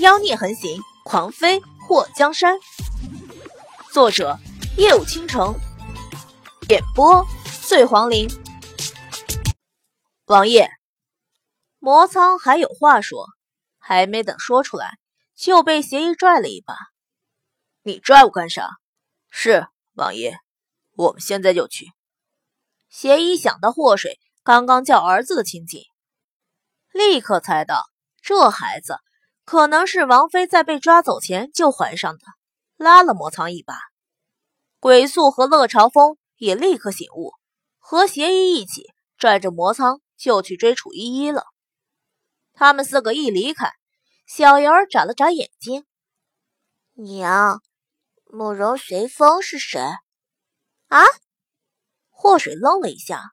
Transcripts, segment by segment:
妖孽横行，狂飞祸江山。作者：夜舞倾城，演播：醉黄林。王爷，魔苍还有话说，还没等说出来，就被邪医拽了一把。你拽我干啥？是王爷，我们现在就去。邪医想到祸水刚刚叫儿子的情景，立刻猜到这孩子。可能是王妃在被抓走前就怀上的，拉了魔苍一把。鬼宿和乐朝风也立刻醒悟，和邪医一起拽着魔苍就去追楚依依了。他们四个一离开，小瑶儿眨了眨眼睛：“娘，慕容随风是谁？”啊！祸水愣了一下，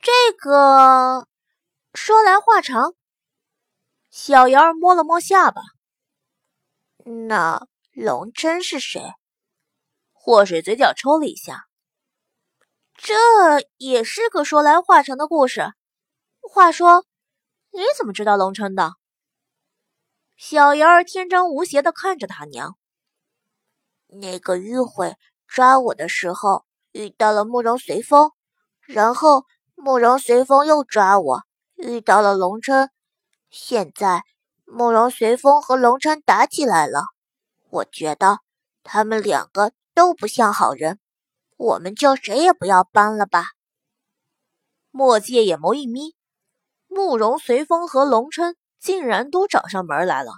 这个说来话长。小瑶儿摸了摸下巴，那龙琛是谁？祸水嘴角抽了一下，这也是个说来话长的故事。话说，你怎么知道龙琛的？小瑶儿天真无邪的看着他娘。那个迂回抓我的时候遇到了慕容随风，然后慕容随风又抓我，遇到了龙琛。现在慕容随风和龙琛打起来了，我觉得他们两个都不像好人，我们就谁也不要帮了吧。墨界眼眸一眯，慕容随风和龙琛竟然都找上门来了。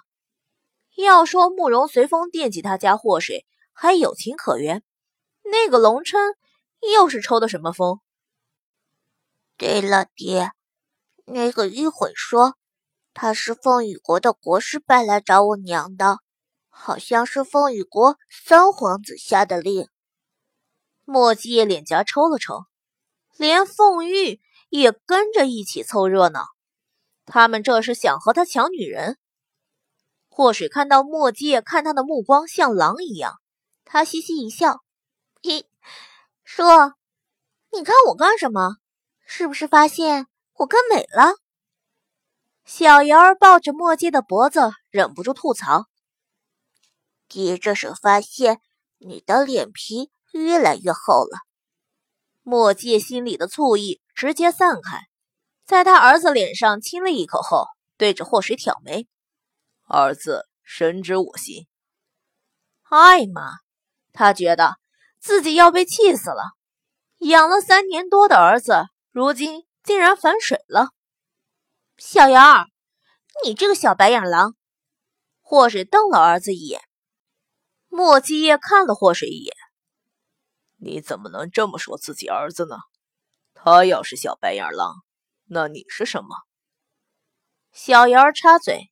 要说慕容随风惦记他家祸水，还有情可原，那个龙琛又是抽的什么风？对了，爹，那个迂回说。他是凤羽国的国师派来找我娘的，好像是凤羽国三皇子下的令。莫继业脸颊抽了抽，连凤玉也跟着一起凑热闹。他们这是想和他抢女人？祸水看到莫继业看他的目光像狼一样，他嘻嘻一笑：“嘿，说，你看我干什么？是不是发现我更美了？”小瑶儿抱着墨迹的脖子，忍不住吐槽：“爹这是发现你的脸皮越来越厚了。”墨迹心里的醋意直接散开，在他儿子脸上亲了一口后，对着祸水挑眉：“儿子深知我心。”艾玛！他觉得自己要被气死了，养了三年多的儿子，如今竟然反水了。小瑶儿，你这个小白眼狼！祸水瞪了儿子一眼。莫七夜看了祸水一眼：“你怎么能这么说自己儿子呢？他要是小白眼狼，那你是什么？”小瑶儿插嘴：“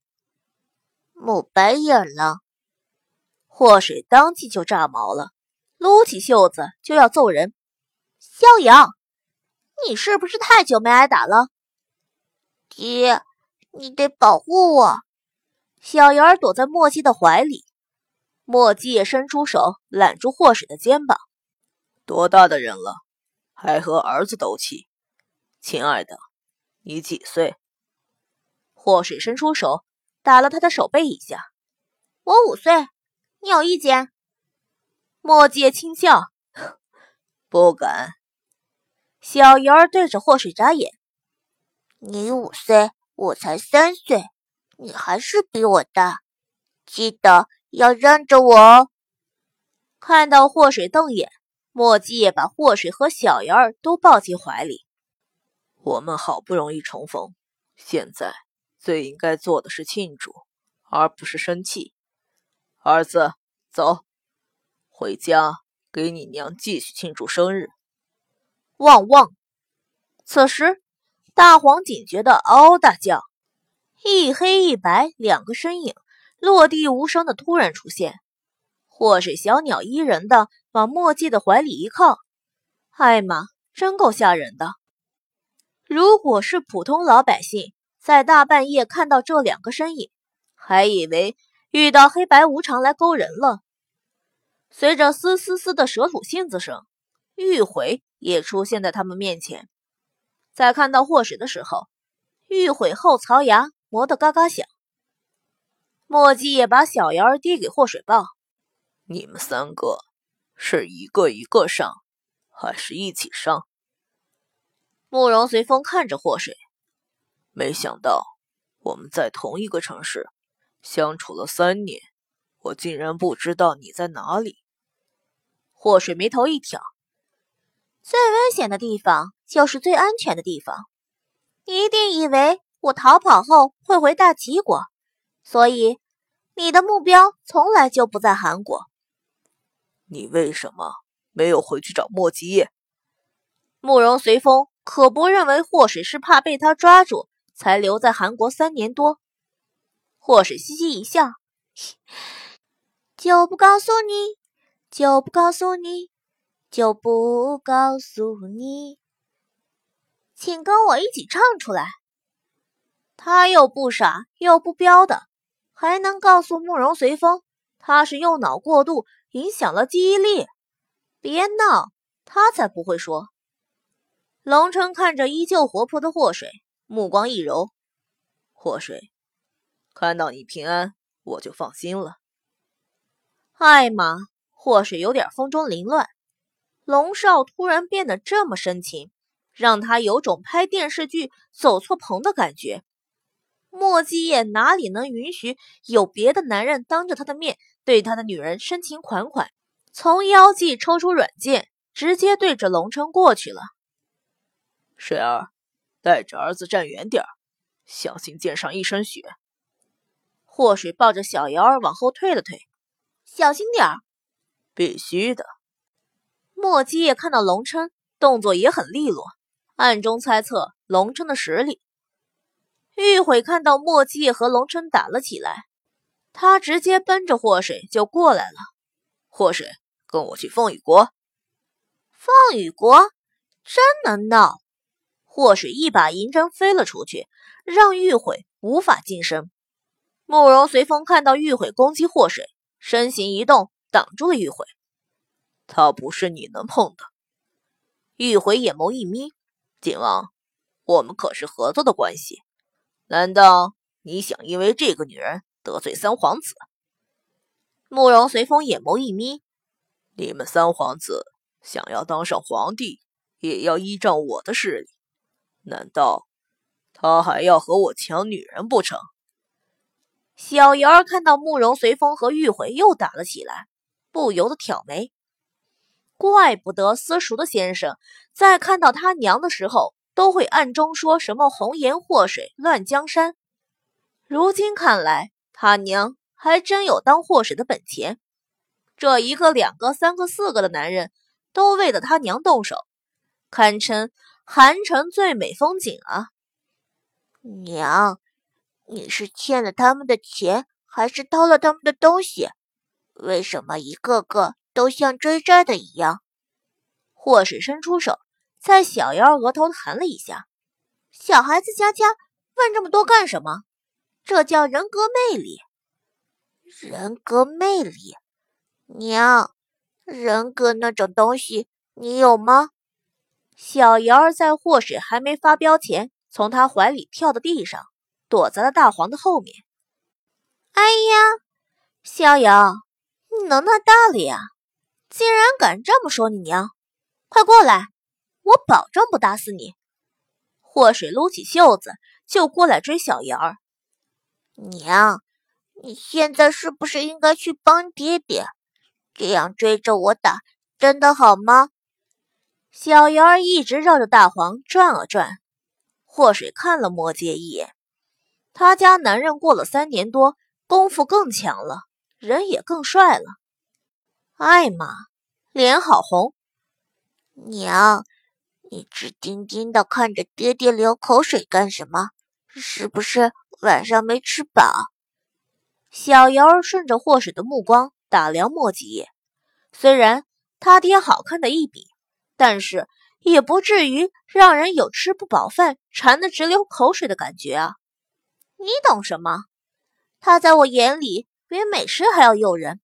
母白眼狼。”祸水当即就炸毛了，撸起袖子就要揍人。萧阳，你是不是太久没挨打了？爹，你得保护我。小鱼儿躲在墨迹的怀里，墨迹也伸出手揽住祸水的肩膀。多大的人了，还和儿子斗气？亲爱的，你几岁？祸水伸出手打了他的手背一下。我五岁，你有意见？墨迹轻笑，不敢。小鱼儿对着祸水眨眼。你五岁，我才三岁，你还是比我大，记得要让着我哦。看到祸水瞪眼，墨迹也把祸水和小鱼儿都抱进怀里。我们好不容易重逢，现在最应该做的是庆祝，而不是生气。儿子，走，回家给你娘继续庆祝生日。汪汪！此时。大黄警觉的嗷嗷大叫，一黑一白两个身影落地无声的突然出现。祸水小鸟依人的往墨迹的怀里一靠，艾玛真够吓人的。如果是普通老百姓，在大半夜看到这两个身影，还以为遇到黑白无常来勾人了。随着嘶嘶嘶的蛇吐信子声，玉回也出现在他们面前。在看到祸水的时候，欲悔后槽牙磨得嘎嘎响。墨迹也把小瑶儿递给霍水豹：“你们三个是一个一个上，还是一起上？”慕容随风看着霍水，没想到我们在同一个城市相处了三年，我竟然不知道你在哪里。霍水眉头一挑：“最危险的地方就是最安全的地方。你一定以为我逃跑后会回大齐国，所以你的目标从来就不在韩国。你为什么没有回去找莫吉叶？”慕容随风。可不认为霍水是怕被他抓住才留在韩国三年多。霍水嘻嘻一笑，就不告诉你，就不告诉你，就不告诉你，请跟我一起唱出来。他又不傻又不彪的，还能告诉慕容随风他是右脑过度影响了记忆力？别闹，他才不会说。龙城看着依旧活泼的祸水，目光一柔：“祸水，看到你平安，我就放心了。”艾玛，祸水有点风中凌乱。龙少突然变得这么深情，让他有种拍电视剧走错棚的感觉。莫继业哪里能允许有别的男人当着他的面对他的女人深情款款？从腰际抽出软剑，直接对着龙城过去了。水儿，带着儿子站远点儿，小心溅上一身血。祸水抱着小瑶儿往后退了退，小心点儿。必须的。莫基叶看到龙琛动作也很利落，暗中猜测龙琛的实力。玉悔看到莫基叶和龙琛打了起来，他直接奔着祸水就过来了。祸水，跟我去凤羽国。凤羽国，真能闹！祸水一把银针飞了出去，让玉悔无法近身。慕容随风看到玉悔攻击祸水，身形一动，挡住了玉悔。他不是你能碰的。玉回眼眸一眯：“景王，我们可是合作的关系，难道你想因为这个女人得罪三皇子？”慕容随风眼眸一眯：“你们三皇子想要当上皇帝，也要依仗我的势力。”难道他还要和我抢女人不成？小瑶儿看到慕容随风和玉回又打了起来，不由得挑眉。怪不得私塾的先生在看到他娘的时候，都会暗中说什么“红颜祸水乱江山”。如今看来，他娘还真有当祸水的本钱。这一个、两个、三个、四个的男人，都为了他娘动手，堪称……韩城最美风景啊！娘，你是欠了他们的钱，还是偷了他们的东西？为什么一个个都像追债的一样？祸水伸出手，在小妖额头弹了一下。小孩子家家，问这么多干什么？这叫人格魅力。人格魅力，娘，人格那种东西，你有吗？小瑶儿在祸水还没发飙前，从他怀里跳到地上，躲在了大黄的后面。哎呀，逍遥，你能耐大了呀！竟然敢这么说你娘！快过来，我保证不打死你！祸水撸起袖子就过来追小瑶儿。娘，你现在是不是应该去帮爹爹？这样追着我打，真的好吗？小瑶儿一直绕着大黄转啊转，祸水看了莫界一眼。他家男人过了三年多，功夫更强了，人也更帅了。艾玛脸好红，娘，你直盯盯的看着爹爹流口水干什么？是不是晚上没吃饱？小瑶儿顺着祸水的目光打量莫吉，虽然他爹好看的一比。但是也不至于让人有吃不饱饭、馋得直流口水的感觉啊！你懂什么？他在我眼里比美食还要诱人，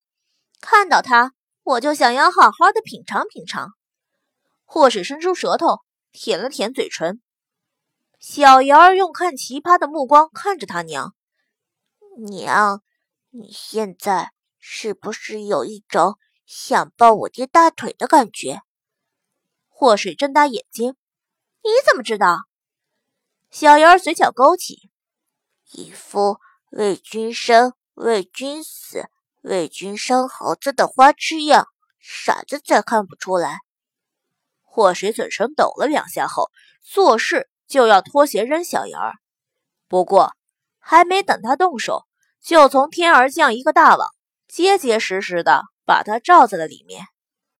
看到他我就想要好好的品尝品尝。祸水伸出舌头舔了舔嘴唇。小瑶儿用看奇葩的目光看着他娘，娘，你现在是不是有一种想抱我爹大腿的感觉？祸水睁大眼睛，你怎么知道？小姚嘴角勾起，一副为君生、为君死、为君生猴子的花痴样，傻子才看不出来。祸水嘴唇抖了两下后，做事就要脱鞋扔小姚儿，不过还没等他动手。就从天而降一个大网，结结实实的把他罩在了里面。